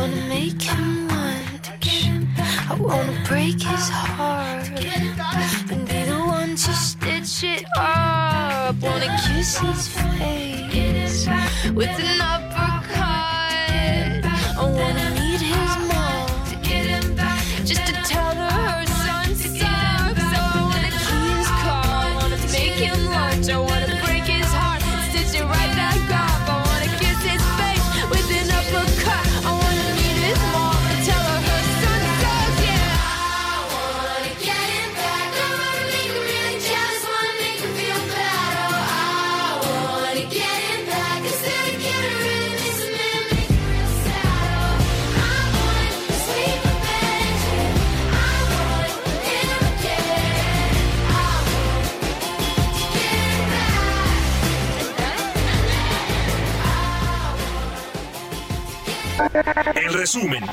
wanna make him lunch. I wanna break his heart and be the one to stitch it up. Wanna kiss his face with an uppercut. I wanna meet his mom just to tell her En resumen,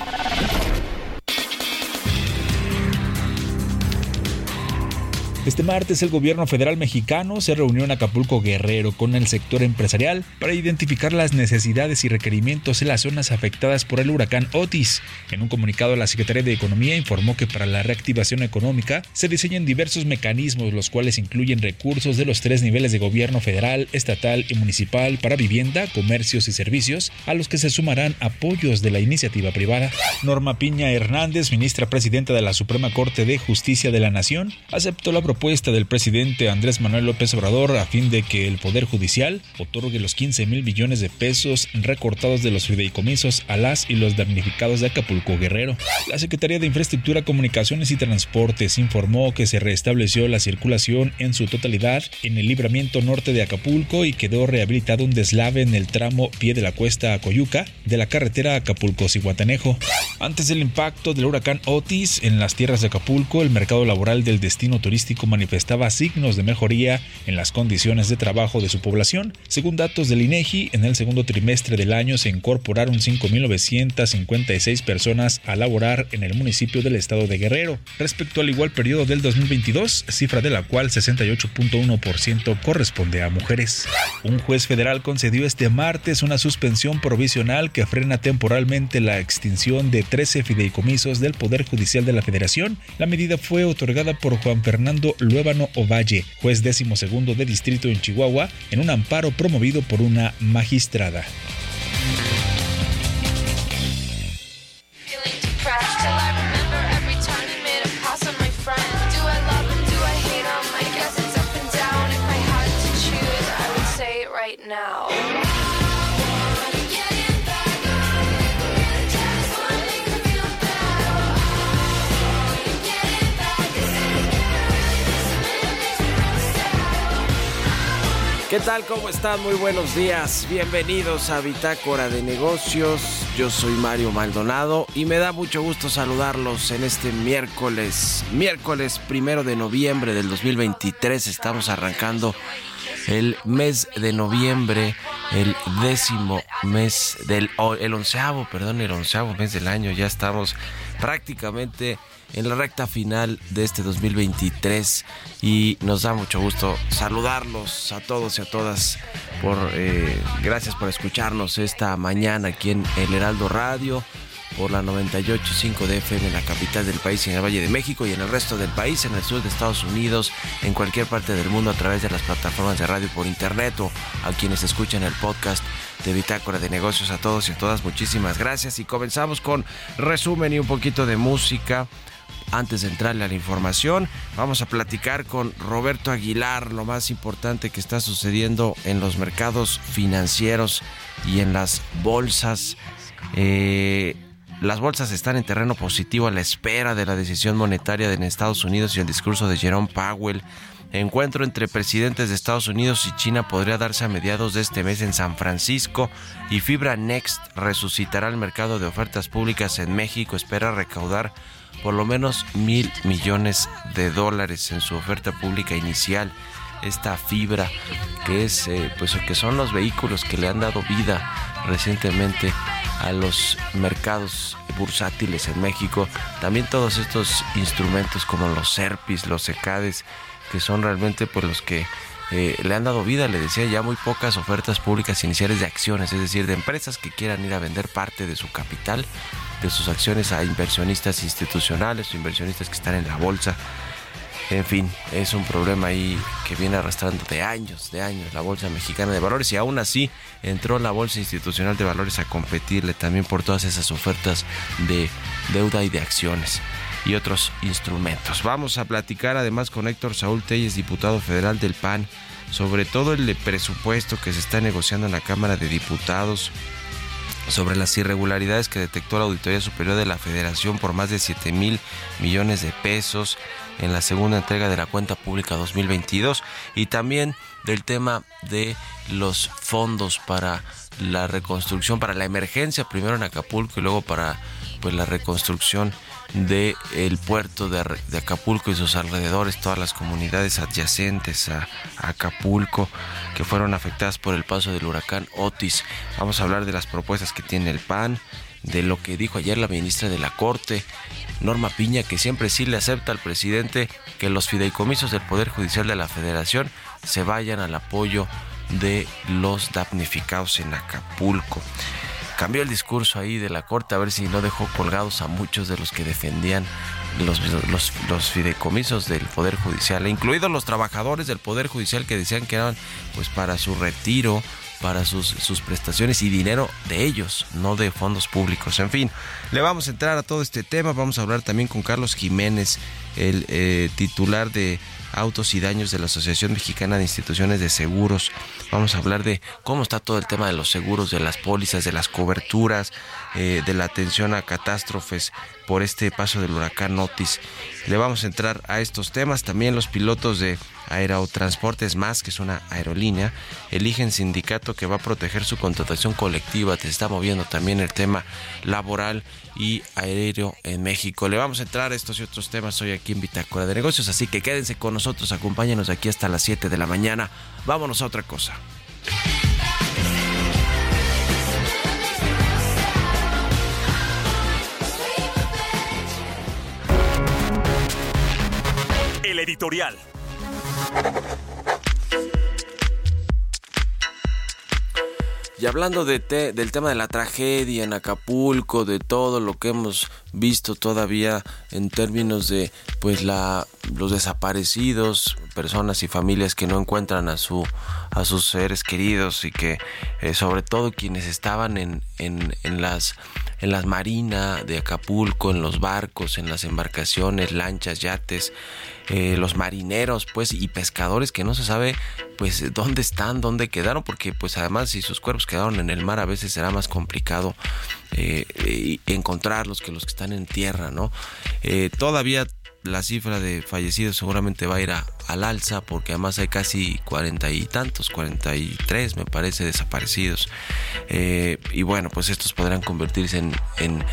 Este martes el gobierno federal mexicano se reunió en Acapulco Guerrero con el sector empresarial para identificar las necesidades y requerimientos en las zonas afectadas por el huracán Otis. En un comunicado la Secretaría de Economía informó que para la reactivación económica se diseñan diversos mecanismos los cuales incluyen recursos de los tres niveles de gobierno federal, estatal y municipal para vivienda, comercios y servicios, a los que se sumarán apoyos de la iniciativa privada. Norma Piña Hernández, ministra presidenta de la Suprema Corte de Justicia de la Nación, aceptó la propuesta del presidente Andrés Manuel López Obrador a fin de que el Poder Judicial otorgue los 15 mil billones de pesos recortados de los fideicomisos a las y los damnificados de Acapulco Guerrero. La Secretaría de Infraestructura, Comunicaciones y Transportes informó que se restableció la circulación en su totalidad en el libramiento norte de Acapulco y quedó rehabilitado un deslave en el tramo pie de la cuesta a Coyuca de la carretera Acapulco-Cihuatanejo. Antes del impacto del huracán Otis en las tierras de Acapulco, el mercado laboral del destino turístico manifestaba signos de mejoría en las condiciones de trabajo de su población. Según datos del INEGI, en el segundo trimestre del año se incorporaron 5.956 personas a laborar en el municipio del estado de Guerrero, respecto al igual periodo del 2022, cifra de la cual 68.1% corresponde a mujeres. Un juez federal concedió este martes una suspensión provisional que frena temporalmente la extinción de 13 fideicomisos del Poder Judicial de la Federación. La medida fue otorgada por Juan Fernando Luébano Ovalle, juez décimo segundo de distrito en Chihuahua, en un amparo promovido por una magistrada. ¿Qué tal? ¿Cómo están? Muy buenos días. Bienvenidos a Bitácora de Negocios. Yo soy Mario Maldonado y me da mucho gusto saludarlos en este miércoles, miércoles primero de noviembre del 2023. Estamos arrancando el mes de noviembre, el décimo mes del, el onceavo, perdón, el onceavo mes del año. Ya estamos prácticamente en la recta final de este 2023 y nos da mucho gusto saludarlos a todos y a todas por eh, gracias por escucharnos esta mañana aquí en el Heraldo Radio por la 98.5 de FM en la capital del país, en el Valle de México y en el resto del país, en el sur de Estados Unidos, en cualquier parte del mundo a través de las plataformas de radio por internet o a quienes escuchan el podcast de Bitácora de Negocios. A todos y a todas, muchísimas gracias. Y comenzamos con resumen y un poquito de música. Antes de entrarle a la información, vamos a platicar con Roberto Aguilar lo más importante que está sucediendo en los mercados financieros y en las bolsas. Eh, las bolsas están en terreno positivo a la espera de la decisión monetaria en Estados Unidos y el discurso de Jerome Powell. Encuentro entre presidentes de Estados Unidos y China podría darse a mediados de este mes en San Francisco y Fibra Next resucitará el mercado de ofertas públicas en México. Espera recaudar por lo menos mil millones de dólares en su oferta pública inicial. Esta fibra que es, eh, pues, que son los vehículos que le han dado vida recientemente a los mercados bursátiles en México. También todos estos instrumentos como los SERPIS, los SECADES, que son realmente pues, los que eh, le han dado vida, le decía ya muy pocas ofertas públicas iniciales de acciones, es decir, de empresas que quieran ir a vender parte de su capital de sus acciones a inversionistas institucionales o inversionistas que están en la bolsa. En fin, es un problema ahí que viene arrastrando de años, de años la Bolsa Mexicana de Valores y aún así entró la Bolsa Institucional de Valores a competirle también por todas esas ofertas de deuda y de acciones y otros instrumentos. Vamos a platicar además con Héctor Saúl Telles, diputado federal del PAN, sobre todo el presupuesto que se está negociando en la Cámara de Diputados sobre las irregularidades que detectó la Auditoría Superior de la Federación por más de 7 mil millones de pesos en la segunda entrega de la cuenta pública 2022 y también del tema de los fondos para la reconstrucción, para la emergencia, primero en Acapulco y luego para pues la reconstrucción del el puerto de, Acapulco y sus alrededores, todas las comunidades adyacentes a, Acapulco que fueron afectadas por el paso del huracán Otis. Vamos a hablar de las propuestas que tiene el PAN, de lo que dijo ayer la ministra de la Corte, Norma Piña, que siempre sí le acepta al presidente que los fideicomisos del Poder Judicial de la Federación se vayan al apoyo de los damnificados en Acapulco cambió el discurso ahí de la corte a ver si no dejó colgados a muchos de los que defendían los, los, fideicomisos del Poder Judicial, incluidos los trabajadores del Poder Judicial que decían que eran pues para su retiro, para sus, sus prestaciones y dinero de ellos, no de fondos públicos. En fin, le vamos a entrar a todo este tema, vamos a hablar también con Carlos Jiménez, el eh, titular de autos y daños de la Asociación Mexicana de Instituciones de Seguros. Vamos a hablar de cómo está todo el tema de los seguros, de las pólizas, de las coberturas, eh, de la atención a catástrofes por este paso del huracán Otis. Le vamos a entrar a estos temas. También los pilotos de Aerotransportes Más, que es una aerolínea, eligen sindicato que va a proteger su contratación colectiva. Te está moviendo también el tema laboral y aéreo en México. Le vamos a entrar a estos y otros temas hoy aquí en Bitácora de Negocios, así que quédense con nosotros, acompáñenos aquí hasta las 7 de la mañana. Vámonos a otra cosa. El editorial. Y hablando de del tema de la tragedia en Acapulco, de todo lo que hemos visto todavía en términos de pues la los desaparecidos, personas y familias que no encuentran a su a sus seres queridos y que eh, sobre todo quienes estaban en, en, en las en las marinas de Acapulco, en los barcos, en las embarcaciones, lanchas, yates, eh, los marineros, pues, y pescadores que no se sabe, pues, dónde están, dónde quedaron, porque, pues, además, si sus cuerpos quedaron en el mar, a veces será más complicado eh, encontrarlos que los que están en tierra, ¿no? Eh, todavía la cifra de fallecidos seguramente va a ir al alza porque además hay casi cuarenta y tantos, cuarenta y tres me parece desaparecidos. Eh, y bueno, pues estos podrán convertirse en,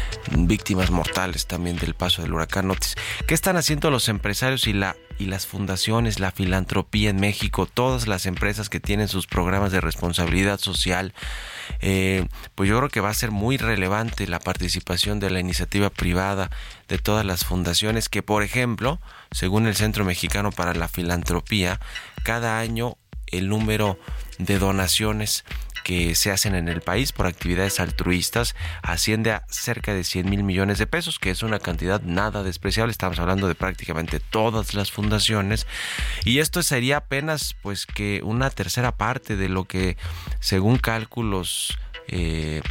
víctimas mortales también del paso del huracán Otis. ¿Qué están haciendo los empresarios y las fundaciones, la filantropía en México, todas las empresas que tienen sus programas de responsabilidad social, eh, pues yo creo que va a ser muy relevante la participación de la iniciativa privada, de todas las fundaciones, que por ejemplo, según el Centro Mexicano para la Filantropía, cada año el número de donaciones que se hacen en el país por actividades altruistas asciende a cerca de 100 mil millones de pesos, que es una cantidad nada despreciable. Estamos hablando de prácticamente todas las fundaciones. Y esto sería apenas pues que una tercera parte de lo que según cálculos eh,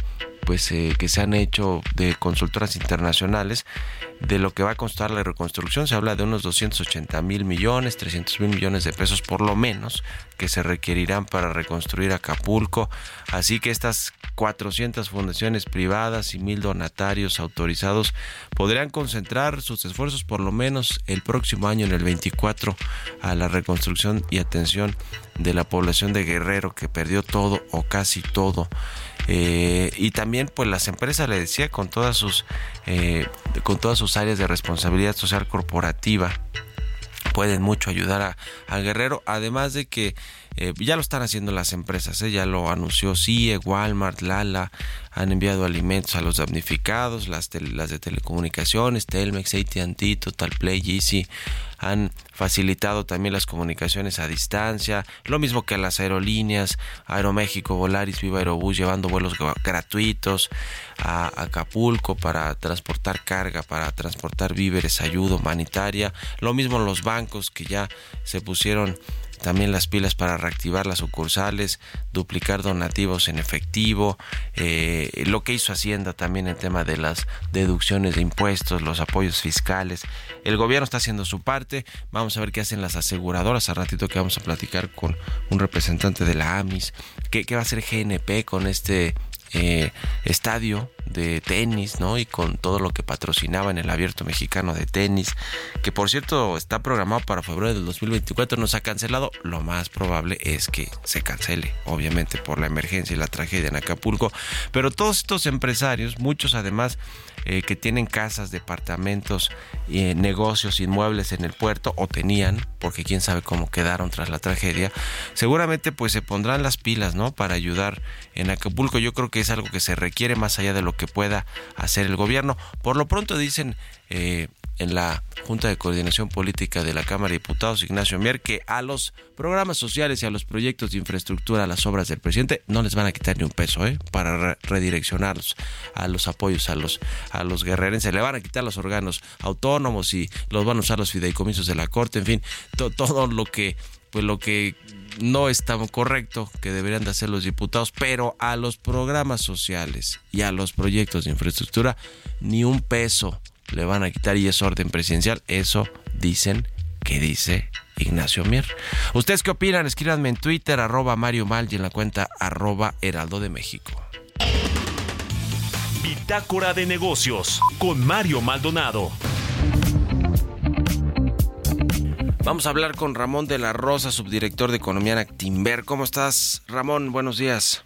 pues eh, que se han hecho de consultoras internacionales de lo que va a costar la reconstrucción. Se habla de unos 280 mil millones, 300 mil millones de pesos por lo menos que se requerirán para reconstruir Acapulco. Así que estas 400 fundaciones privadas y mil donatarios autorizados podrían concentrar sus esfuerzos por lo menos el próximo año, en el 24, a la reconstrucción y atención de la población de Guerrero que perdió todo o casi todo. Eh, y también pues las empresas le decía con todas sus eh, con todas sus áreas de responsabilidad social corporativa pueden mucho ayudar a, Guerrero, además de que eh, ya lo están haciendo las empresas, ¿eh? ya lo anunció CIE, Walmart, Lala, han enviado alimentos a los damnificados, las, las de telecomunicaciones, Telmex, AT&T, Total Play, Easy, han facilitado también las comunicaciones a distancia, lo mismo que las aerolíneas, Aeroméxico, Volaris, Viva Aerobús, llevando vuelos gratuitos a Acapulco para transportar carga, para transportar víveres, ayuda humanitaria, lo mismo los bancos que ya se pusieron también las pilas para reactivar las sucursales, duplicar donativos en efectivo, eh, lo que hizo Hacienda también en tema de las deducciones de impuestos, los apoyos fiscales. El gobierno está haciendo su parte, vamos a ver qué hacen las aseguradoras, a ratito que vamos a platicar con un representante de la AMIS, qué, qué va a hacer GNP con este eh, estadio de tenis, ¿no? Y con todo lo que patrocinaba en el abierto mexicano de tenis, que por cierto está programado para febrero del 2024, no se ha cancelado. Lo más probable es que se cancele, obviamente por la emergencia y la tragedia en Acapulco. Pero todos estos empresarios, muchos además eh, que tienen casas, departamentos, eh, negocios, inmuebles en el puerto o tenían, porque quién sabe cómo quedaron tras la tragedia, seguramente pues se pondrán las pilas, ¿no? Para ayudar en Acapulco. Yo creo que es algo que se requiere más allá de lo que pueda hacer el gobierno. Por lo pronto dicen eh, en la Junta de Coordinación Política de la Cámara de Diputados, Ignacio Mier, que a los programas sociales y a los proyectos de infraestructura, a las obras del presidente, no les van a quitar ni un peso, ¿eh? para redireccionarlos a los apoyos a los, a los guerrerenses. Le van a quitar los órganos autónomos y los van a usar los fideicomisos de la Corte, en fin, todo lo que, pues lo que no está correcto que deberían de hacer los diputados, pero a los programas sociales y a los proyectos de infraestructura ni un peso le van a quitar y es orden presidencial. Eso dicen que dice Ignacio Mier. ¿Ustedes qué opinan? Escríbanme en Twitter, arroba Mario Mal y en la cuenta arroba Heraldo de México. Bitácora de negocios con Mario Maldonado. Vamos a hablar con Ramón de la Rosa, subdirector de Economía en Actimber. ¿Cómo estás, Ramón? Buenos días.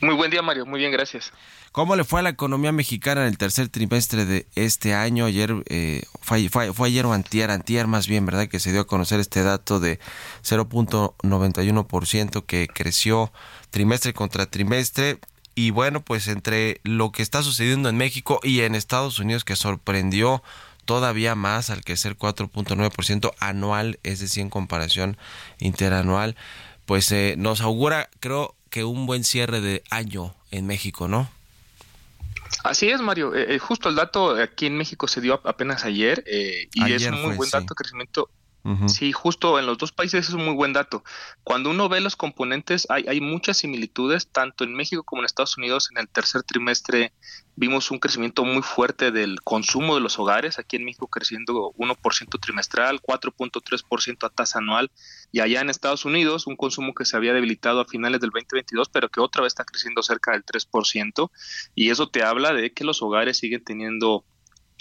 Muy buen día, Mario. Muy bien, gracias. ¿Cómo le fue a la economía mexicana en el tercer trimestre de este año? Ayer eh, fue, ayer o antier, antier más bien, ¿verdad? Que se dio a conocer este dato de 0.91% que creció trimestre contra trimestre. Y bueno, pues entre lo que está sucediendo en México y en Estados Unidos que sorprendió todavía más al crecer 4.9% anual, es decir, en comparación interanual, pues eh, nos augura, creo que un buen cierre de año en México, ¿no? Así es, Mario. Eh, eh, justo el dato aquí en México se dio apenas ayer eh, y es un muy buen dato de crecimiento Sí, justo en los dos países es un muy buen dato. Cuando uno ve los componentes, hay, hay muchas similitudes, tanto en México como en Estados Unidos. En el tercer trimestre vimos un crecimiento muy fuerte del consumo de los hogares, aquí en México creciendo 1% trimestral, 4.3% a tasa anual, y allá en Estados Unidos un consumo que se había debilitado a finales del 2022, pero que otra vez está creciendo cerca del 3%, y eso te habla de que los hogares siguen teniendo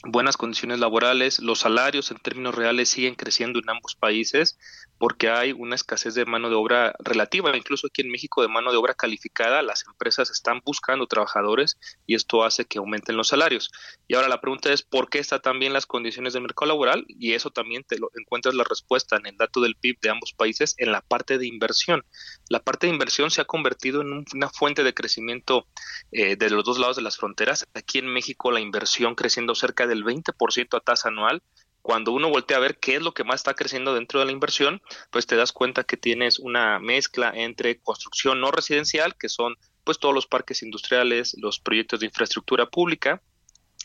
buenas condiciones laborales, los salarios en términos reales siguen creciendo en ambos países porque hay una escasez de mano de obra relativa, incluso aquí en México de mano de obra calificada, las empresas están buscando trabajadores y esto hace que aumenten los salarios. Y ahora la pregunta es por qué están también las condiciones del mercado laboral y eso también te lo encuentras la respuesta en el dato del PIB de ambos países en la parte de inversión. La parte de inversión se ha convertido en una fuente de crecimiento eh, de los dos lados de las fronteras. Aquí en México la inversión creciendo cerca del 20% a tasa anual. Cuando uno voltea a ver qué es lo que más está creciendo dentro de la inversión, pues te das cuenta que tienes una mezcla entre construcción no residencial, que son pues todos los parques industriales, los proyectos de infraestructura pública,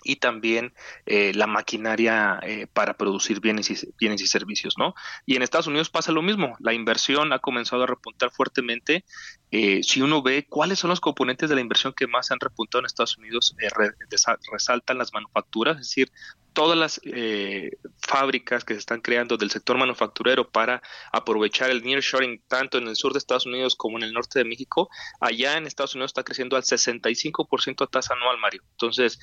y también eh, la maquinaria eh, para producir bienes y, bienes y servicios, ¿no? Y en Estados Unidos pasa lo mismo, la inversión ha comenzado a repuntar fuertemente. Eh, si uno ve cuáles son los componentes de la inversión que más han repuntado en Estados Unidos, resaltan las manufacturas, es decir, todas las eh, fábricas que se están creando del sector manufacturero para aprovechar el nearshoring tanto en el sur de Estados Unidos como en el norte de México, allá en Estados Unidos está creciendo al 65% a tasa anual, Mario. Entonces,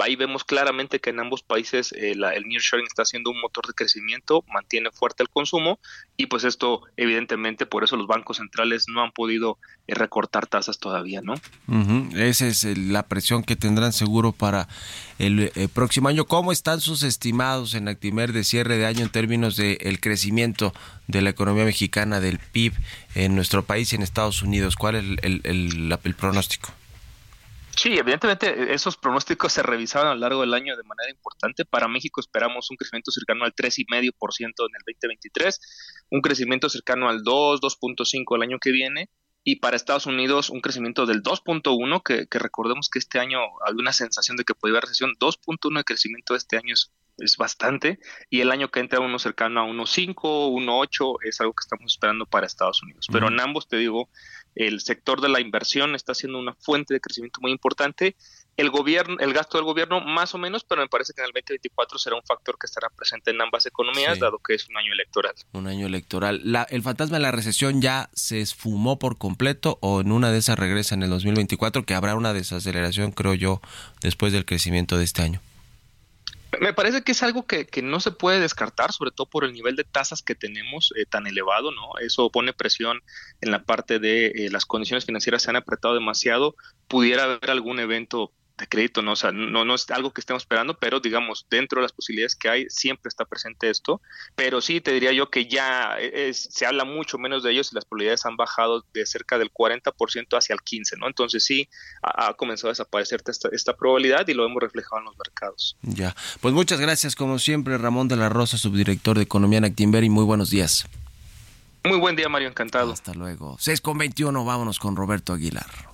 ahí vemos claramente que en ambos países eh, la, el nearshoring está siendo un motor de crecimiento, mantiene fuerte el consumo y pues esto evidentemente por eso los bancos centrales no han podido eh, recortar tasas todavía, ¿no? Esa es la presión que tendrán seguro para el próximo año. ¿Cómo está sus estimados en Actimer de cierre de año en términos del el crecimiento de la economía mexicana, del PIB en nuestro país y en Estados Unidos? ¿Cuál es el, el, pronóstico? Sí, evidentemente esos pronósticos se revisaron a lo largo del año de manera importante. Para México esperamos un crecimiento cercano al 3,5% en el 2023, un crecimiento cercano al 2, 2.5 el año que viene y para Estados Unidos un crecimiento del 2.1, que, que, recordemos que este año había una sensación de que podía haber recesión, 2.1 de crecimiento este año es, es, bastante, y el año que entra uno cercano a 1.5, 1.8 es algo que estamos esperando para Estados Unidos. Pero en ambos, te digo, el sector de la inversión está siendo una fuente de crecimiento muy importante el gobierno, el gasto del gobierno más o menos, pero me parece que en el 2024 será un factor que estará presente en ambas economías, dado que es un año electoral. Un año electoral. La, ¿El fantasma de la recesión ya se esfumó por completo o en una de esas regresa en el 2024, que habrá una desaceleración, creo yo, después del crecimiento de este año? Me parece que es algo que, no se puede descartar, sobre todo por el nivel de tasas que tenemos eh, tan elevado, ¿no? Eso pone presión en la parte de eh, las condiciones financieras se han apretado demasiado, pudiera haber algún evento de crédito, ¿no? O sea, no, no es algo que estemos esperando, pero digamos, dentro de las posibilidades que hay, siempre está presente esto. Pero sí, te diría yo que ya es, se habla mucho menos de ellos y las probabilidades han bajado de cerca del 40% hacia el 15%, ¿no? Entonces sí, ha, comenzado a desaparecer esta, esta, probabilidad y lo hemos reflejado en los mercados. Ya, pues muchas gracias, como siempre, Ramón de la Rosa, subdirector de Economía en Actimber, y muy buenos días. Muy buen día, Mario, encantado. Hasta luego. 6 con 21, vámonos con Roberto Aguilar.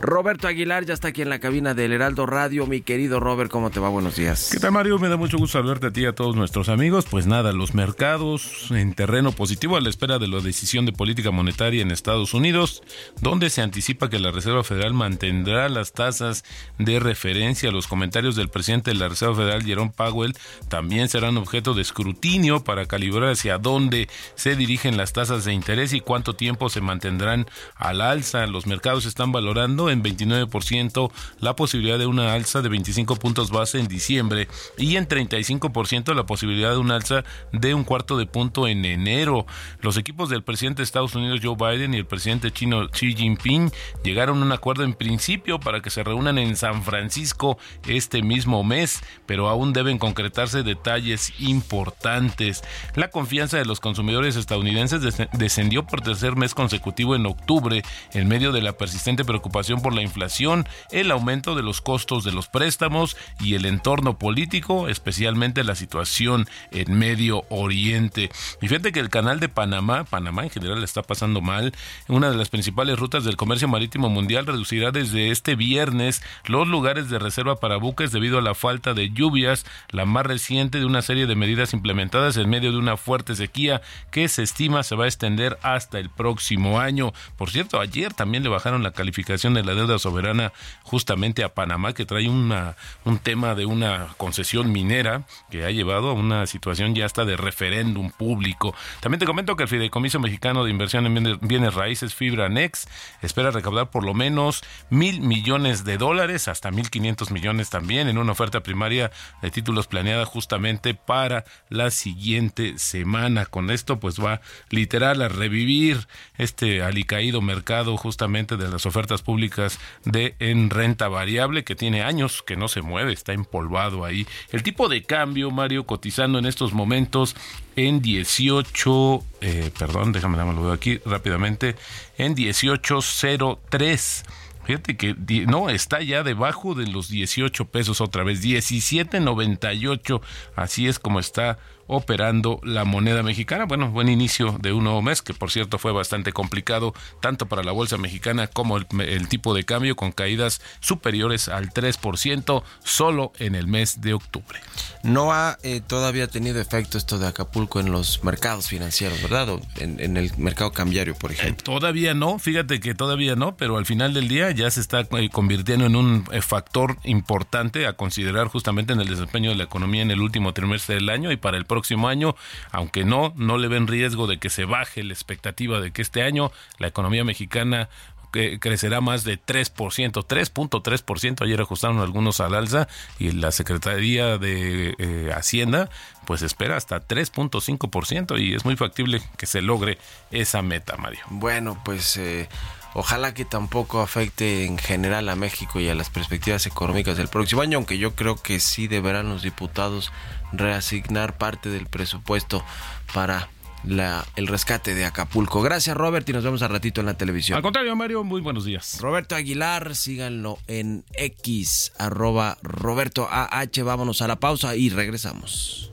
Roberto Aguilar ya está aquí en la cabina del Heraldo Radio. Mi querido Robert, ¿cómo te va? Buenos días. ¿Qué tal, Mario? Me da mucho gusto saludarte a ti y a todos nuestros amigos. Pues nada, los mercados en terreno positivo a la espera de la decisión de política monetaria en Estados Unidos, donde se anticipa que la Reserva Federal mantendrá las tasas de referencia. Los comentarios del presidente de la Reserva Federal, Jerome Powell, también serán objeto de escrutinio para calibrar hacia dónde se dirigen las tasas de interés y cuánto tiempo se mantendrán al alza. Los mercados están valorando en 29% la posibilidad de una alza de 25 puntos base en diciembre y en 35% la posibilidad de una alza de un cuarto de punto en enero. Los equipos del presidente de Estados Unidos Joe Biden y el presidente chino Xi Jinping llegaron a un acuerdo en principio para que se reúnan en San Francisco este mismo mes, pero aún deben concretarse detalles importantes. La confianza de los consumidores estadounidenses descendió por tercer mes consecutivo en octubre en medio de la persistente preocupación por la inflación, el aumento de los costos de los préstamos y el entorno político, especialmente la situación en Medio Oriente. Y fíjate que el canal de Panamá, Panamá en general está pasando mal, una de las principales rutas del comercio marítimo mundial reducirá desde este viernes los lugares de reserva para buques debido a la falta de lluvias, la más reciente de una serie de medidas implementadas en medio de una fuerte sequía que se estima se va a extender hasta el próximo año. Por cierto, ayer también le bajaron la calificación de la deuda soberana justamente a Panamá, que trae una, un tema de una concesión minera que ha llevado a una situación ya hasta de referéndum público. También te comento que el Fideicomiso Mexicano de Inversión en Bienes Raíces, Fibra Next, espera recaudar por lo menos mil millones de dólares, hasta mil quinientos millones también, en una oferta primaria de títulos planeada justamente para la siguiente semana. Con esto, pues va literal a revivir este alicaído mercado justamente de las ofertas públicas de en renta variable que tiene años que no se mueve, está empolvado ahí. El tipo de cambio, Mario, cotizando en estos momentos en 18, eh, perdón, déjame darme aquí rápidamente, en 1803. Fíjate que no, está ya debajo de los 18 pesos otra vez, 17.98, así es como está operando la moneda mexicana. Bueno, buen inicio de un nuevo mes, que por cierto fue bastante complicado tanto para la bolsa mexicana como el, tipo de cambio, con caídas superiores al 3% solo en el mes de octubre. No ha eh, todavía tenido efecto esto de Acapulco en los mercados financieros, ¿verdad? en, el mercado cambiario, por ejemplo. todavía no, fíjate que todavía no, pero al final del día ya se está eh, convirtiendo en un eh, factor importante a considerar justamente en el desempeño de la economía en el último trimestre del año y para el próximo año, aunque no, no le ven riesgo de que se baje la expectativa de que este año la economía mexicana que crecerá más de 3%, 3.3%. Ayer ajustaron algunos al alza y la Secretaría de eh, Hacienda pues espera hasta 3.5% y es muy factible que se logre esa meta, Mario. Bueno, pues... Eh, ojalá que tampoco afecte en general a México y a las perspectivas económicas del próximo año, aunque yo creo que sí deberán los diputados reasignar parte del presupuesto para la, el rescate de Acapulco. Gracias, Robert, y nos vemos al ratito en la televisión. Al contrario, Mario, muy buenos días. Roberto Aguilar, síganlo en X, arroba Roberto AH. Vámonos a la pausa y regresamos.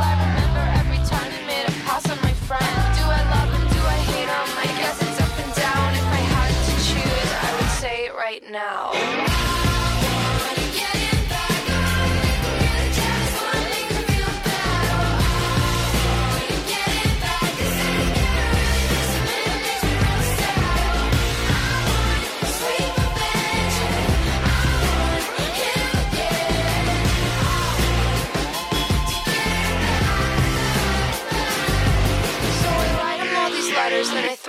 now.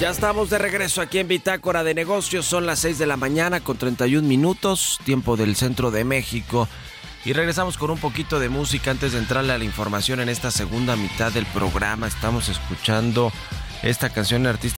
Ya estamos de regreso aquí en Bitácora de Negocios. Son las 6 de la mañana con 31 minutos, tiempo del centro de México. Y regresamos con un poquito de música antes de entrarle a la información en esta segunda mitad del programa. Estamos escuchando esta canción de artista.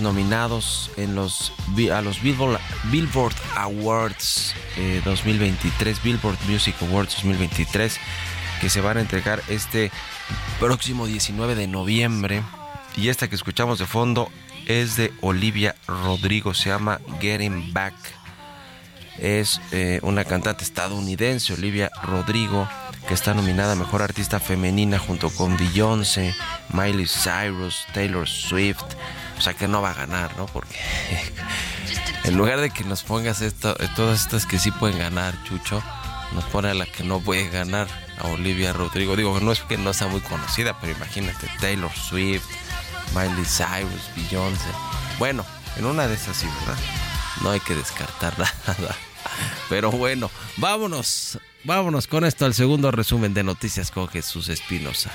Nominados en los a los Billboard, Awards 2023, eh, Billboard Music Awards 2023, que se van a entregar este próximo 19 de noviembre. Y esta que escuchamos de fondo es de Olivia Rodrigo, se llama Getting Back. Es eh, una cantante estadounidense, Olivia Rodrigo, que está nominada a Mejor Artista Femenina junto con Beyoncé, Miley Cyrus, Taylor Swift. O sea que no va a ganar, ¿no? Porque en lugar de que nos pongas esto, todas estas que sí pueden ganar, Chucho, nos pone a la que no puede ganar, a Olivia Rodrigo. Digo, no es que no sea muy conocida, pero imagínate, Taylor Swift, Miley Cyrus, Beyoncé. Bueno, en una de esas sí, ¿verdad? No hay que descartar nada. Pero bueno, vámonos, vámonos con esto al segundo resumen de noticias con Jesús Espinosa.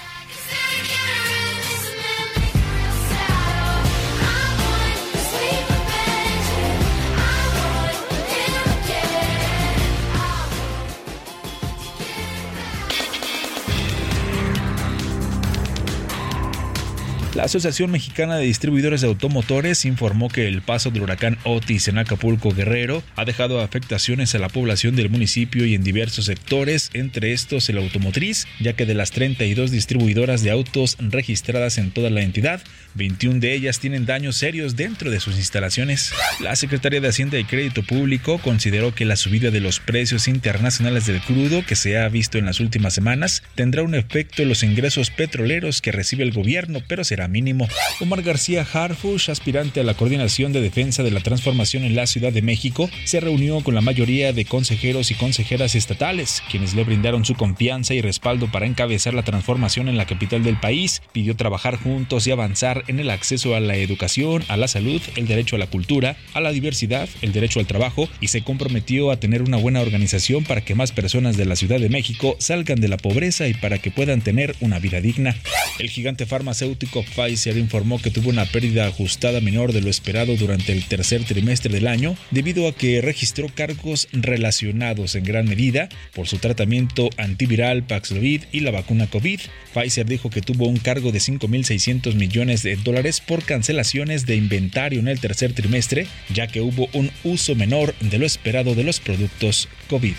La Asociación Mexicana de Distribuidores de Automotores informó que el paso del huracán Otis en Acapulco Guerrero ha dejado afectaciones a la población del municipio y en diversos sectores, entre estos el automotriz, ya que de las 32 distribuidoras de autos registradas en toda la entidad, 21 de ellas tienen daños serios dentro de sus instalaciones. La Secretaría de Hacienda y Crédito Público consideró que la subida de los precios internacionales del crudo que se ha visto en las últimas semanas tendrá un efecto en los ingresos petroleros que recibe el gobierno, pero será mínimo. Omar García Harfush, aspirante a la coordinación de defensa de la transformación en la Ciudad de México, se reunió con la mayoría de consejeros y consejeras estatales, quienes le brindaron su confianza y respaldo para encabezar la transformación en la capital del país. Pidió trabajar juntos y avanzar en el acceso a la educación, a la salud, el derecho a la cultura, a la diversidad, el derecho al trabajo y se comprometió a tener una buena organización para que más personas de la Ciudad de México salgan de la pobreza y para que puedan tener una vida digna. El gigante farmacéutico Pfizer informó que tuvo una pérdida ajustada menor de lo esperado durante el tercer trimestre del año debido a que registró cargos relacionados en gran medida por su tratamiento antiviral Paxlovid y la vacuna COVID. Pfizer dijo que tuvo un cargo de 5.600 millones de dólares por cancelaciones de inventario en el tercer trimestre, ya que hubo un uso menor de lo esperado de los productos COVID.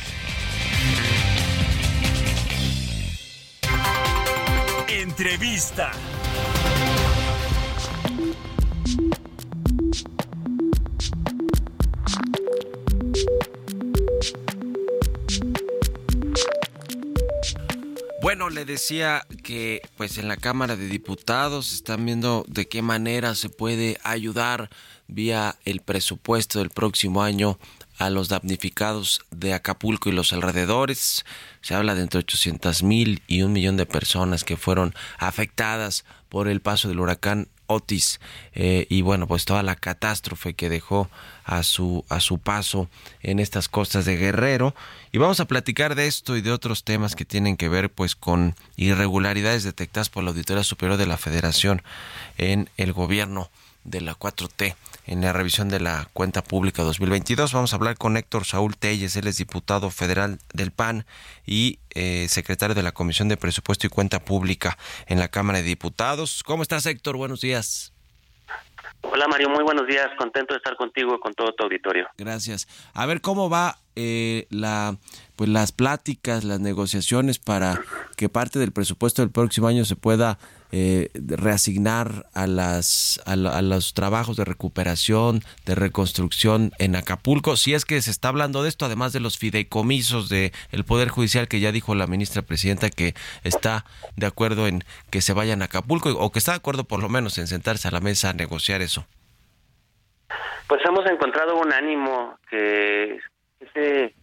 Entrevista. Bueno, le decía que pues en la Cámara de Diputados están viendo de qué manera se puede ayudar vía el presupuesto del próximo año a los damnificados de Acapulco y los alrededores. Se habla de entre 800 mil y un millón de personas que fueron afectadas por el paso del huracán Otis eh, y bueno pues toda la catástrofe que dejó a su a su paso en estas costas de Guerrero. Y vamos a platicar de esto y de otros temas que tienen que ver pues con irregularidades detectadas por la Auditoría Superior de la Federación en el gobierno de la 4T en la revisión de la cuenta pública 2022. Vamos a hablar con Héctor Saúl Telles, él es diputado federal del PAN y eh, secretario de la Comisión de Presupuesto y Cuenta Pública en la Cámara de Diputados. ¿Cómo estás, Héctor? Buenos días. Hola Mario, muy buenos días, contento de estar contigo con todo tu auditorio. Gracias. A ver cómo va eh, la pues las pláticas, las negociaciones para que parte del presupuesto del próximo año se pueda eh, reasignar a, las, a, los trabajos de recuperación, de reconstrucción en Acapulco, si es que se está hablando de esto, además de los fideicomisos del el Poder Judicial que ya dijo la ministra presidenta que está de acuerdo en que se vayan a Acapulco o que está de acuerdo por lo menos en sentarse a la mesa a negociar eso. Pues hemos encontrado un ánimo que ese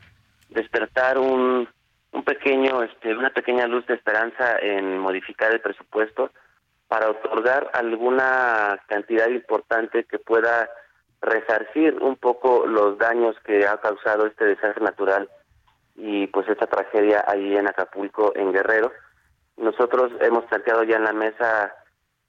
despertar un un pequeño, este, una pequeña luz de esperanza en modificar el presupuesto para otorgar alguna cantidad importante que pueda resarcir un poco los daños que ha causado este desastre natural y pues esta tragedia allí en Acapulco, en Guerrero. Nosotros hemos planteado ya en la mesa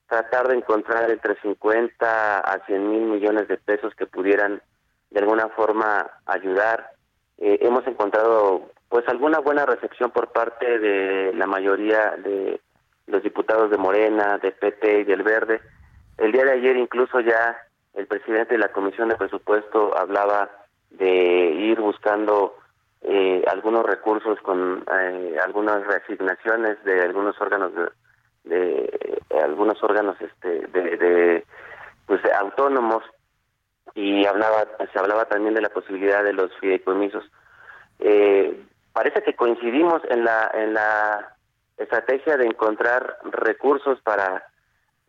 tratar de encontrar entre 50 a 100 mil millones de pesos que pudieran de alguna forma ayudar. Eh, hemos encontrado pues alguna buena recepción por parte de la mayoría de los diputados de Morena, de PT y del Verde. El día de ayer incluso ya el presidente de la Comisión de Presupuesto hablaba de ir buscando eh, algunos recursos con eh, algunas reasignaciones de algunos órganos de, algunos órganos este de, pues autónomos y hablaba se hablaba también de la posibilidad de los fideicomisos eh, parece que coincidimos en la en la estrategia de encontrar recursos para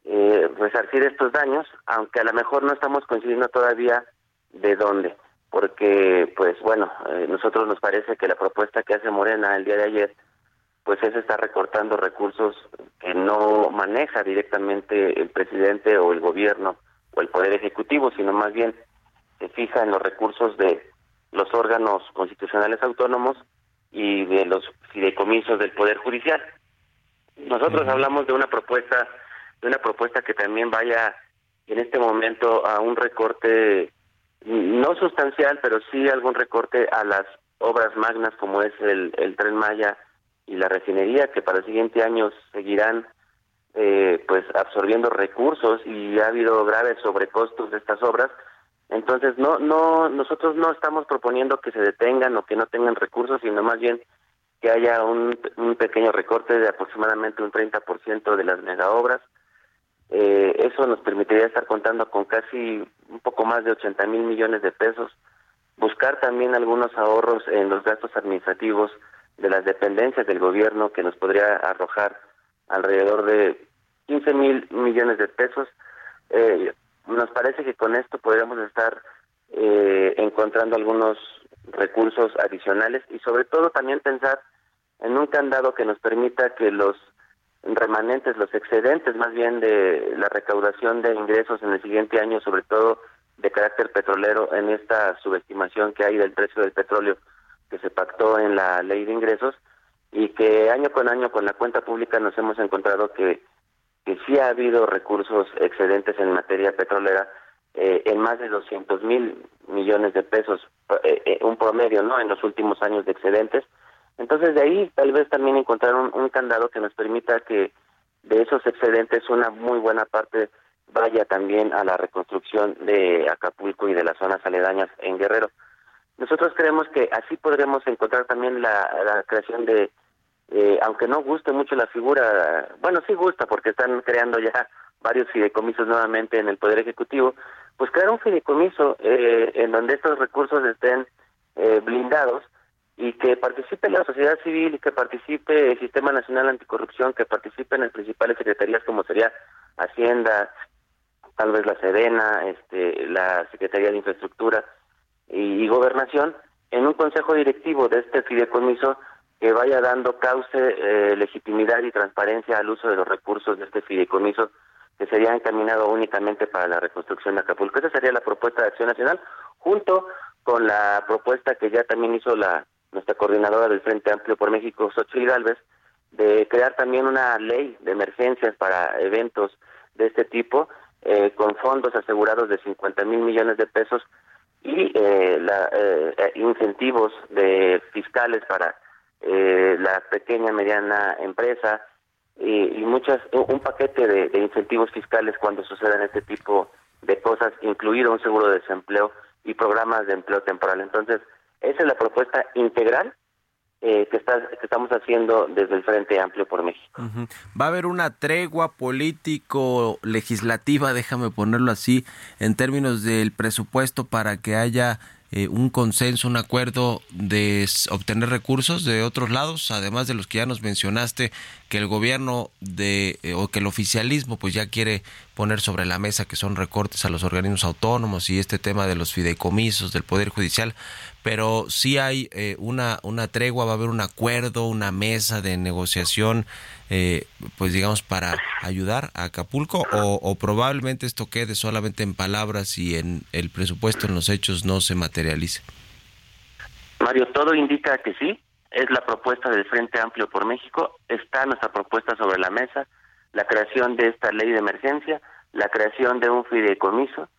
eh, resarcir estos daños, aunque a lo mejor no estamos coincidiendo todavía de dónde, porque pues bueno, eh, nosotros nos parece que la propuesta que hace Morena el día de ayer, pues es estar recortando recursos que no maneja directamente el presidente o el gobierno o el poder ejecutivo, sino más bien se fija en los recursos de los órganos constitucionales autónomos y de los fideicomisos del poder judicial. Nosotros hablamos de una propuesta de una propuesta que también vaya en este momento a un recorte no sustancial, pero sí algún recorte a las obras magnas como es el, el tren Maya y la refinería, que para el siguiente año seguirán eh, pues absorbiendo recursos y ha habido graves sobrecostos de estas obras. Entonces no no nosotros no estamos proponiendo que se detengan o que no tengan recursos, sino más bien que haya un, un pequeño recorte de aproximadamente un 30% de las megaobras eh, eso nos permitiría estar contando con casi un poco más de 80 mil millones de pesos, buscar también algunos ahorros en los gastos administrativos de las dependencias del gobierno que nos podría arrojar alrededor de 15 mil millones de pesos. Eh, nos parece que con esto podríamos estar eh, encontrando algunos recursos adicionales y sobre todo también pensar en un candado que nos permita que los remanentes, los excedentes más bien de la recaudación de ingresos en el siguiente año, sobre todo de carácter petrolero, en esta subestimación que hay del precio del petróleo que se pactó en la ley de ingresos y que año con año con la cuenta pública nos hemos encontrado que, que sí ha habido recursos excedentes en materia petrolera eh, en más de 200 mil millones de pesos, eh, eh, un promedio, ¿no? En los últimos años de excedentes entonces de ahí tal vez también encontrar un, candado que nos permita que de esos excedentes una muy buena parte vaya también a la reconstrucción de Acapulco y de las zonas aledañas en Guerrero. Nosotros creemos que así podremos encontrar también la, creación de, aunque no guste mucho la figura, bueno, sí gusta porque están creando ya varios fideicomisos nuevamente en el Poder Ejecutivo, pues crear un fideicomiso eh, en donde estos recursos estén eh, blindados y que participe la sociedad civil y que participe el Sistema Nacional Anticorrupción, que participe en las principales secretarías como sería Hacienda, tal vez la Sedena, este, la Secretaría de Infraestructura y, Gobernación, en un consejo directivo de este fideicomiso que vaya dando cauce, eh, legitimidad y transparencia al uso de los recursos de este fideicomiso que sería encaminado únicamente para la reconstrucción de Acapulco. Esa sería la propuesta de Acción Nacional, junto con la propuesta que ya también hizo la nuestra coordinadora del Frente Amplio por México, Xochitl Galvez, de crear también una ley de emergencias para eventos de este tipo, eh, con fondos asegurados de 50 mil millones de pesos y eh, la, eh, incentivos de fiscales para la pequeña mediana empresa y, muchas un paquete de, de, incentivos fiscales cuando sucedan este tipo de cosas, incluido un seguro de desempleo y programas de empleo temporal. Entonces, esa es la propuesta integral eh, que, está, que estamos haciendo desde el Frente Amplio por México. Va a haber una tregua político-legislativa, déjame ponerlo así, en términos del presupuesto para que haya eh, un consenso, un acuerdo de obtener recursos de otros lados, además de los que ya nos mencionaste, que el gobierno de eh, o que el oficialismo pues ya quiere poner sobre la mesa que son recortes a los organismos autónomos y este tema de los fideicomisos del poder judicial, pero sí hay eh, una una tregua, va a haber un acuerdo, una mesa de negociación eh, pues digamos, para ayudar a Acapulco o, probablemente esto quede solamente en palabras y en el presupuesto, en los hechos no se materialice? Mario, todo indica que sí, es la propuesta del Frente Amplio por México, está nuestra propuesta sobre la mesa, la creación de esta ley de emergencia, la creación de un fideicomiso,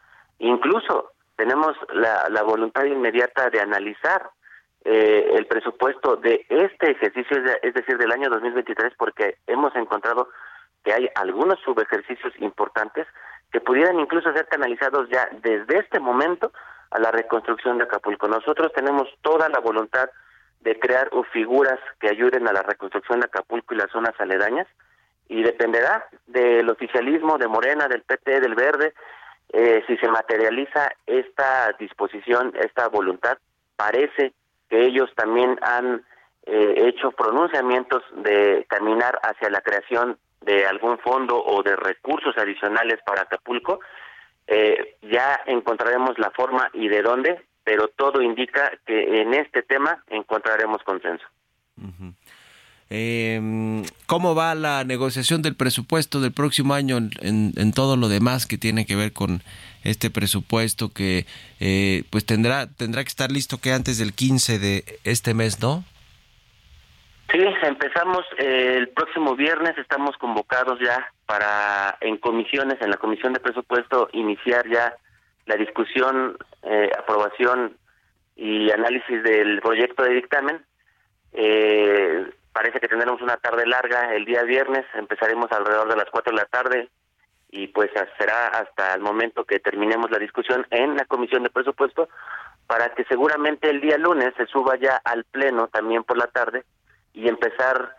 incluso tenemos la, la voluntad inmediata de analizar eh, el presupuesto de este ejercicio, es decir, del año 2023, porque hemos encontrado que hay algunos subejercicios importantes que pudieran incluso ser canalizados ya desde este momento a la reconstrucción de Acapulco. Nosotros tenemos toda la voluntad de crear figuras que ayuden a la reconstrucción de Acapulco y las zonas aledañas y dependerá del oficialismo, de Morena, del PT, del Verde, eh, si se materializa esta disposición, esta voluntad. Parece que ellos también han eh, hecho pronunciamientos de caminar hacia la creación de algún fondo o de recursos adicionales para Acapulco. Eh, ya encontraremos la forma y de dónde, pero todo indica que en este tema encontraremos consenso. Eh, ¿Cómo va la negociación del presupuesto del próximo año en, en, todo lo demás que tiene que ver con este presupuesto que eh, pues tendrá tendrá que estar listo que antes del 15 de este mes, ¿no? Sí, empezamos eh, el próximo viernes, estamos convocados ya para en comisiones, en la comisión de presupuesto, iniciar ya la discusión, eh, aprobación y análisis del proyecto de dictamen. Eh, parece que tendremos una tarde larga el día viernes, empezaremos alrededor de las 4 de la tarde y pues será hasta el momento que terminemos la discusión en la comisión de presupuesto para que seguramente el día lunes se suba ya al pleno también por la tarde y empezar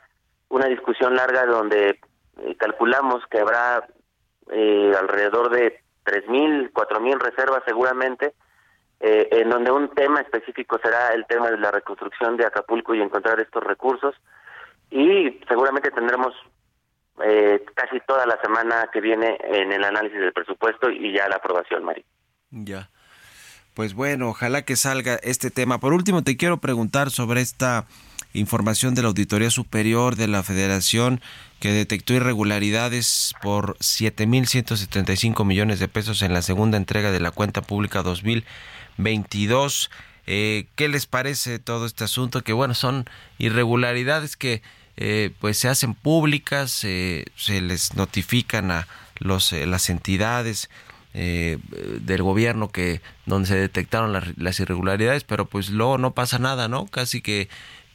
una discusión larga donde eh, calculamos que habrá eh, alrededor de 3.000, 4.000 reservas seguramente, eh, en donde un tema específico será el tema de la reconstrucción de Acapulco y encontrar estos recursos. Y seguramente tendremos casi toda la semana que viene en el análisis del presupuesto y ya la aprobación, Mari. Ya. Pues bueno, ojalá que salga este tema. Por último, te quiero preguntar sobre esta información de la Auditoría Superior de la Federación que detectó irregularidades por 7.175 millones de pesos en la segunda entrega de la cuenta pública 2022. Eh, ¿Qué les parece todo este asunto? Que bueno, son irregularidades que eh, pues se hacen públicas, eh, se les notifican a los, las entidades del gobierno que donde se detectaron las, las irregularidades, pero pues luego no pasa nada, ¿no? Casi que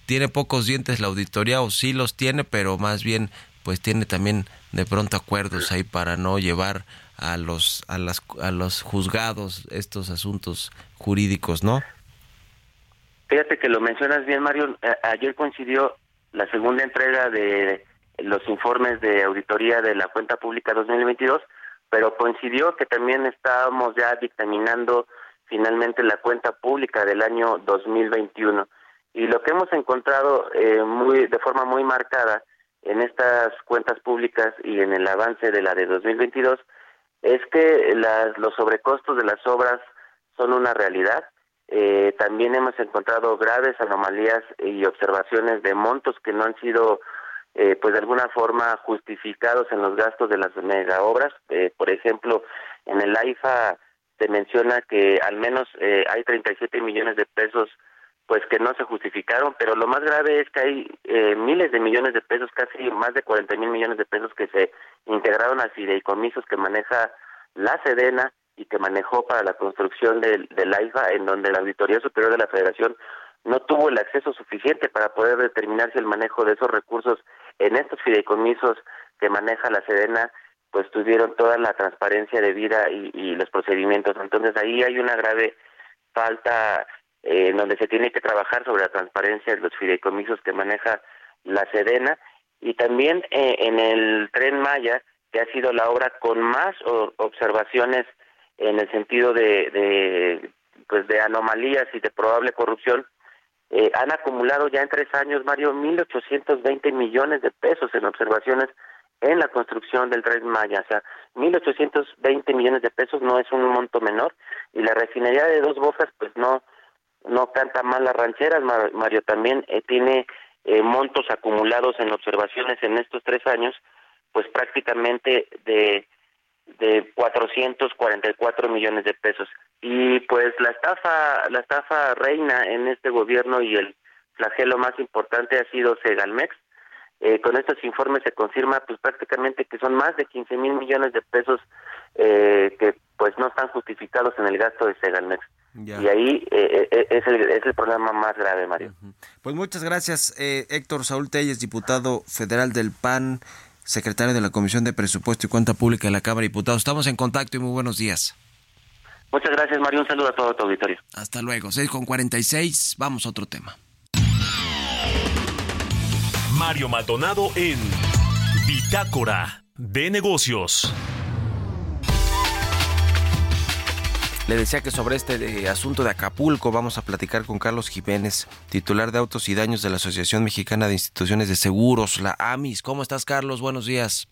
tiene pocos dientes la auditoría o sí los tiene, pero más bien pues tiene también de pronto acuerdos ahí para no llevar a los a las a los juzgados estos asuntos jurídicos, ¿no? Fíjate que lo mencionas bien, Mario. ayer coincidió la segunda entrega de los informes de auditoría de la cuenta pública 2022, pero coincidió que también estábamos ya dictaminando finalmente la cuenta pública del año 2021 y lo que hemos encontrado eh, muy de forma muy marcada en estas cuentas públicas y en el avance de la de 2022 es que las, los sobrecostos de las obras son una realidad. Eh, también hemos encontrado graves anomalías y observaciones de montos que no han sido, eh, pues de alguna forma, justificados en los gastos de las mega obras. Eh, por ejemplo, en el AIFA se menciona que al menos eh, hay 37 millones de pesos pues que no se justificaron, pero lo más grave es que hay eh, miles de millones de pesos, casi más de 40 mil millones de pesos que se integraron a fideicomisos que maneja la Sedena y que manejó para la construcción del, del AIFA, en donde la Auditoría Superior de la Federación no tuvo el acceso suficiente para poder determinar si el manejo de esos recursos en estos fideicomisos que maneja la Sedena pues tuvieron toda la transparencia de vida y, y los procedimientos. Entonces ahí hay una grave falta eh, en donde se tiene que trabajar sobre la transparencia de los fideicomisos que maneja la Sedena y también eh, en el tren Maya, que ha sido la obra con más observaciones en el sentido de, de, pues de anomalías y de probable corrupción, eh, han acumulado ya en tres años, Mario, 1.820 millones de pesos en observaciones en la construcción del tren Maya. O sea, 1.820 millones de pesos no es un monto menor y la refinería de Dos Bocas pues no no canta mal las rancheras, Mario también eh, tiene eh, montos acumulados en observaciones en estos tres años, pues prácticamente de de 444 millones de pesos. Y pues la estafa la estafa reina en este gobierno y el flagelo más importante ha sido Segalmex. Eh, con estos informes se confirma pues prácticamente que son más de 15 mil millones de pesos eh, que pues no están justificados en el gasto de Segalmex. Y ahí eh, eh, es, el, es, el, problema más grave, Mario. Pues muchas gracias, eh, Héctor Saúl Telles, diputado federal del PAN. Secretario de la Comisión de Presupuesto y Cuenta Pública de la Cámara de Diputados. Estamos en contacto y muy buenos días. Muchas gracias, Mario. Un saludo a todo tu auditorio. Hasta luego. 6 con 46. Vamos a otro tema. Mario Maldonado en Bitácora de Negocios. Le decía que sobre este eh, asunto de Acapulco vamos a platicar con Carlos Jiménez, titular de Autos y Daños de la Asociación Mexicana de Instituciones de Seguros, la AMIS. ¿Cómo estás, Carlos? Buenos días.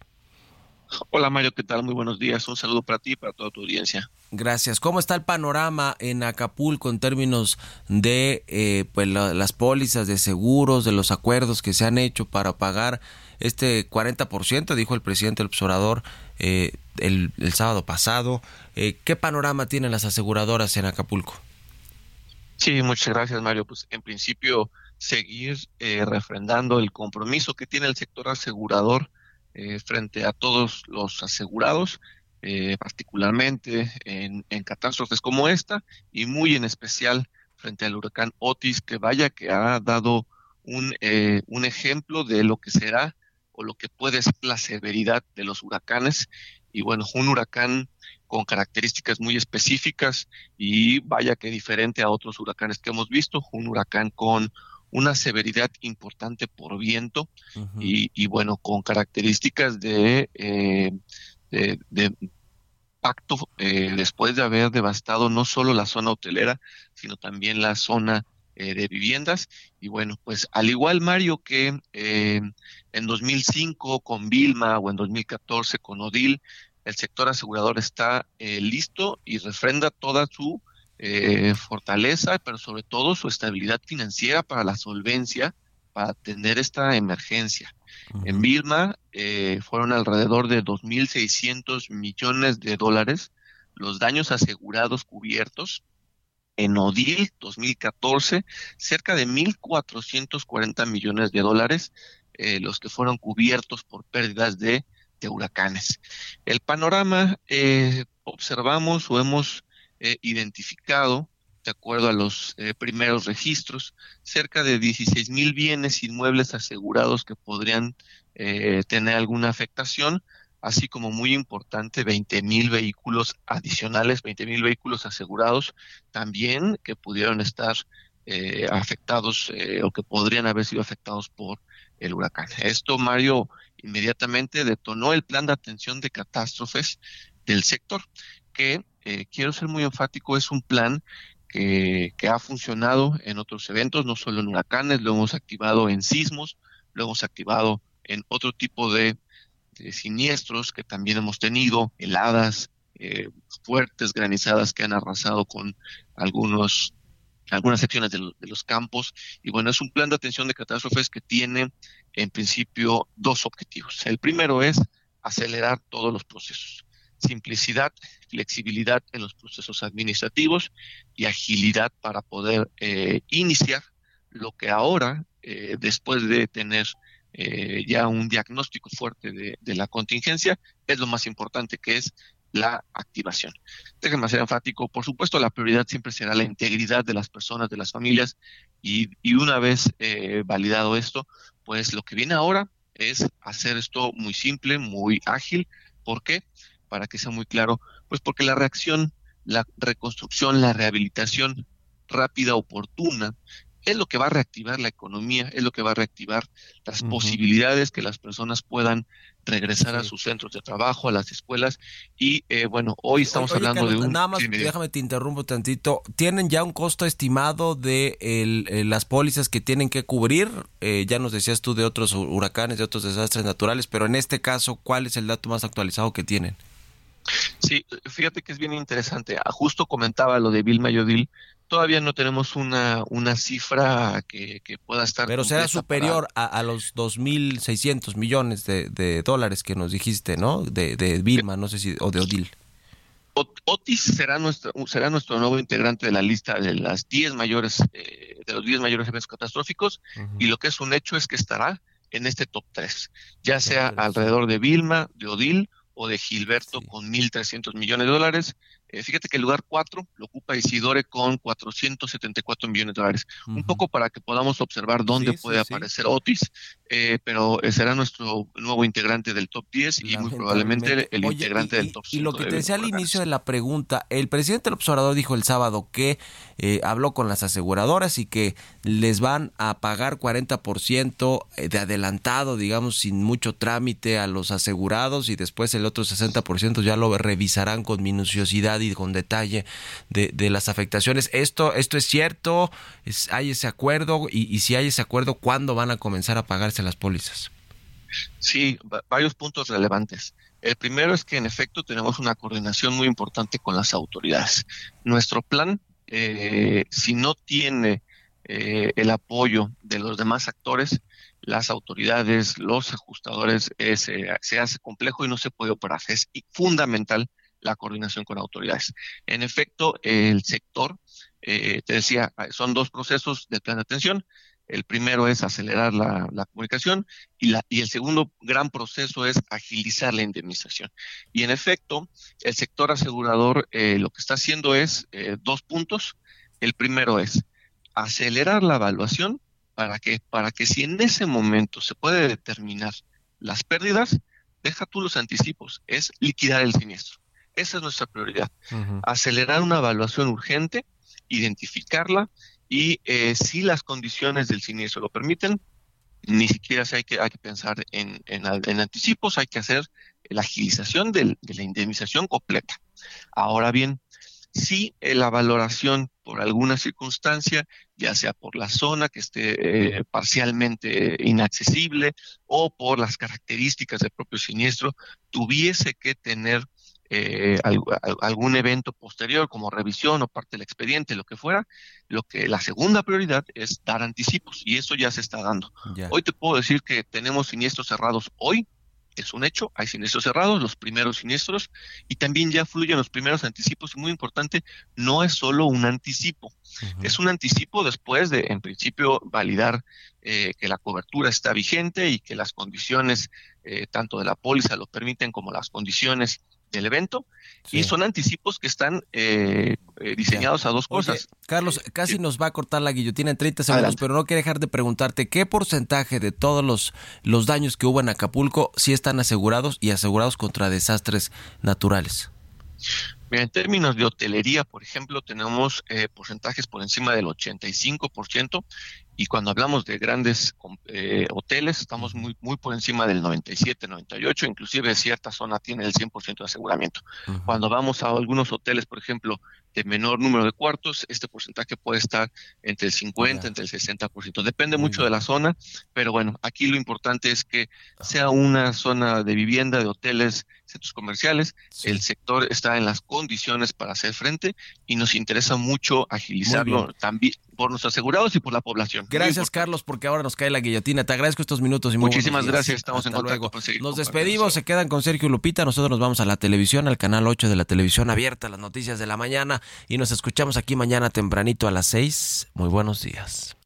Hola Mario, ¿qué tal? Muy buenos días. Un saludo para ti y para toda tu audiencia. Gracias. ¿Cómo está el panorama en Acapulco en términos de eh, pues, las pólizas de seguros, de los acuerdos que se han hecho para pagar este 40%, dijo el presidente del observador eh, el, sábado pasado. Eh, ¿Qué panorama tienen las aseguradoras en Acapulco? Sí, muchas gracias Mario. Pues en principio seguir eh, refrendando el compromiso que tiene el sector asegurador eh, frente a todos los asegurados, particularmente en, catástrofes como esta y muy en especial frente al huracán Otis, que vaya que ha dado un, un ejemplo de lo que será o lo que puede ser la severidad de los huracanes. Y bueno, un huracán con características muy específicas y vaya que diferente a otros huracanes que hemos visto, un huracán con una severidad importante por viento y, bueno, con características de, eh, de, pacto eh, después de haber devastado no solo la zona hotelera, sino también la zona eh, de viviendas. Y bueno, pues al igual Mario que eh, en 2005 con Vilma o en 2014 con Odil, el sector asegurador está eh, listo y refrenda toda su fortaleza, pero sobre todo su estabilidad financiera para la solvencia, para atender esta emergencia. En Vilma fueron alrededor de 2.600 millones de dólares los daños asegurados cubiertos en ODIL 2014 cerca de 1.440 millones de dólares eh, los que fueron cubiertos por pérdidas de, huracanes. El panorama eh, observamos o hemos eh, identificado, de acuerdo a los primeros registros, cerca de 16 mil bienes inmuebles asegurados que podrían tener alguna afectación, así como muy importante, 20 mil vehículos adicionales, 20 mil vehículos asegurados también que pudieron estar eh, afectados eh, o que podrían haber sido afectados por el huracán. Esto, Mario, inmediatamente detonó el plan de atención de catástrofes del sector, que, eh, quiero ser muy enfático, es un plan que, que ha funcionado en otros eventos, no solo en huracanes, lo hemos activado en sismos, lo hemos activado en otro tipo de siniestros que también hemos tenido, heladas, eh, fuertes granizadas que han arrasado con algunos algunas secciones de, los campos. Y bueno, es un plan de atención de catástrofes que tiene en principio dos objetivos. El primero es acelerar todos los procesos. Simplicidad, flexibilidad en los procesos administrativos y agilidad para poder eh, iniciar lo que ahora, eh, después de tener eh, ya un diagnóstico fuerte de, la contingencia, es lo más importante que es la activación. Déjenme ser enfático, por supuesto la prioridad siempre será la integridad de las personas, de las familias, y, una vez eh, validado esto, pues lo que viene ahora es hacer esto muy simple, muy ágil. ¿Por qué? Para que sea muy claro, pues porque la reacción, la reconstrucción, la rehabilitación rápida, oportuna, es lo que va a reactivar la economía, es lo que va a reactivar las posibilidades que las personas puedan regresar a sus centros de trabajo, a las escuelas. Y eh, bueno, hoy estamos hablando de un... Nada más, déjame te interrumpo tantito. ¿Tienen ya un costo estimado de eh, las pólizas que tienen que cubrir? Eh, ya nos decías tú de otros huracanes, de otros desastres naturales, pero en este caso, ¿cuál es el dato más actualizado que tienen? Sí, fíjate que es bien interesante. Ah, justo comentaba lo de Vilma Yodil todavía no tenemos una, una cifra que, pueda estar. Pero será superior a, a, los 2.600 millones de, de, dólares que nos dijiste, ¿no? De, de Vilma, no sé si, o de Odil. Otis será nuestro, será nuestro nuevo integrante de la lista de las 10 mayores, eh, de los 10 mayores eventos catastróficos, y lo que es un hecho es que estará en este top 3, ya sea alrededor de Vilma, de Odil o de Gilberto con 1.300 millones de dólares. Eh, fíjate que el lugar 4 lo ocupa Isidore con 474 millones de dólares. Un poco para que podamos observar dónde puede aparecer Otis, eh, pero será nuestro nuevo integrante del top 10 y muy probablemente el integrante del top 5. Y lo que te decía al inicio de la pregunta, el presidente del observador dijo el sábado que eh, habló con las aseguradoras y que les van a pagar 40% de adelantado, digamos, sin mucho trámite a los asegurados y después el otro 60% ya lo revisarán con minuciosidad y con detalle de, las afectaciones. ¿Esto, ¿Esto es cierto? ¿Hay ese acuerdo? Y, si hay ese acuerdo, ¿cuándo van a comenzar a pagarse las pólizas? Sí, varios puntos relevantes. El primero es que en efecto tenemos una coordinación muy importante con las autoridades. Nuestro plan, eh, si no tiene eh, el apoyo de los demás actores, las autoridades, los ajustadores, eh, se, hace complejo y no se puede operar. Es fundamental la coordinación con autoridades. En efecto, el sector, te decía, son dos procesos de plan de atención. El primero es acelerar la, comunicación y, la, y el segundo gran proceso es agilizar la indemnización. Y en efecto, el sector asegurador eh, lo que está haciendo es eh, dos puntos. El primero es acelerar la evaluación para que, para que si en ese momento se puede determinar las pérdidas, deja tú los anticipos, es liquidar el siniestro. Esa es nuestra prioridad. Acelerar una evaluación urgente, identificarla y eh, si las condiciones del siniestro lo permiten, ni siquiera hay que, hay que pensar en, en, anticipos, hay que hacer la agilización de la indemnización completa. Ahora bien, si la valoración por alguna circunstancia, ya sea por la zona que esté eh, parcialmente inaccesible o por las características del propio siniestro, tuviese que tener eh, algún evento posterior como revisión o parte del expediente, lo que fuera, lo que la segunda prioridad es dar anticipos y eso ya se está dando. Hoy te puedo decir que tenemos siniestros cerrados hoy, es un hecho, hay siniestros cerrados, los primeros siniestros, y también ya fluyen los primeros anticipos, y muy importante, no es solo un anticipo, es un anticipo después de, en principio, validar eh, que la cobertura está vigente y que las condiciones, eh, tanto de la póliza lo permiten como las condiciones del evento y son anticipos que están eh, eh, diseñados a dos cosas. Carlos, casi nos va a cortar la guillotina en 30 segundos, pero no quiero dejar de preguntarte qué porcentaje de todos los, los daños que hubo en Acapulco sí están asegurados y asegurados contra desastres naturales. Mira, en términos de hotelería, por ejemplo, tenemos eh, porcentajes por encima del 85% y cuando hablamos de grandes eh, hoteles estamos muy muy por encima del 97, 98, inclusive cierta zona tiene el 100% de aseguramiento. Cuando vamos a algunos hoteles, por ejemplo, de menor número de cuartos, este porcentaje puede estar entre el 50, entre el 60%. Depende mucho de la zona, pero bueno, aquí lo importante es que sea una zona de vivienda, de hoteles, centros comerciales, el sector está en las condiciones para hacer frente y nos interesa mucho agilizarlo también por nuestros asegurados y por la población. Gracias, Carlos, porque ahora nos cae la guillotina. Te agradezco estos minutos y Muchísimas gracias, estamos en contacto. Nos despedimos, se quedan con Sergio Lupita. Nosotros nos vamos a la televisión, al canal 8 de la televisión abierta, las noticias de la mañana y nos escuchamos aquí mañana tempranito a las 6. Muy buenos días.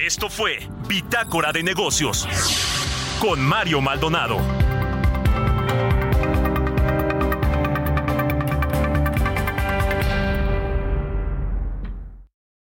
Esto fue Bitácora de Negocios con Mario Maldonado.